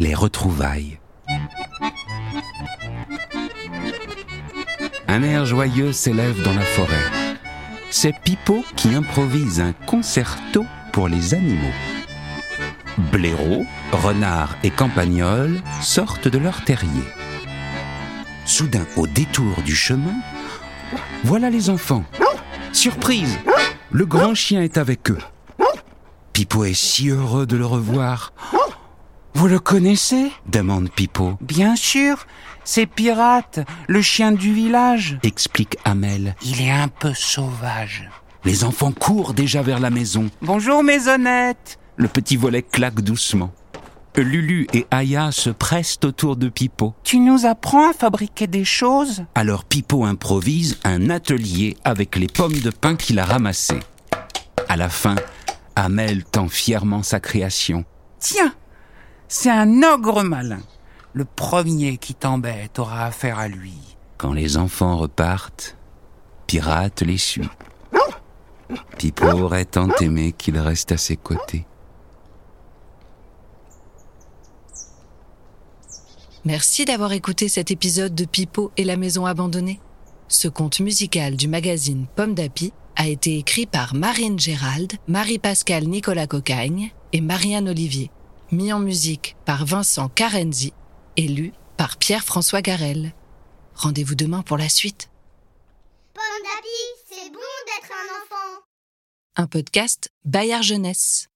Les retrouvailles. Un air joyeux s'élève dans la forêt. C'est Pipo qui improvise un concerto pour les animaux. Blaireau, renard et campagnol sortent de leur terrier. Soudain, au détour du chemin, voilà les enfants. Surprise Le grand chien est avec eux. Pipo est si heureux de le revoir. Vous le connaissez demande Pipo. Bien sûr, c'est Pirate, le chien du village, explique Amel. Il est un peu sauvage. Les enfants courent déjà vers la maison. Bonjour Maisonnette. Le petit volet claque doucement. Lulu et Aya se pressent autour de Pipo. Tu nous apprends à fabriquer des choses Alors Pipo improvise un atelier avec les pommes de pin qu'il a ramassées. À la fin, Amel tend fièrement sa création. Tiens, c'est un ogre malin. Le premier qui t'embête aura affaire à lui. Quand les enfants repartent, Pirate les suit. Pipo aurait tant aimé qu'il reste à ses côtés. Merci d'avoir écouté cet épisode de Pipo et la maison abandonnée. Ce conte musical du magazine Pomme d'Api a été écrit par Marine Gérald, Marie-Pascale Nicolas Cocagne et Marianne Olivier. Mis en musique par Vincent Carenzi et lu par Pierre-François Garel. Rendez-vous demain pour la suite. D'api, c'est bon d'être un enfant. Un podcast Bayard Jeunesse.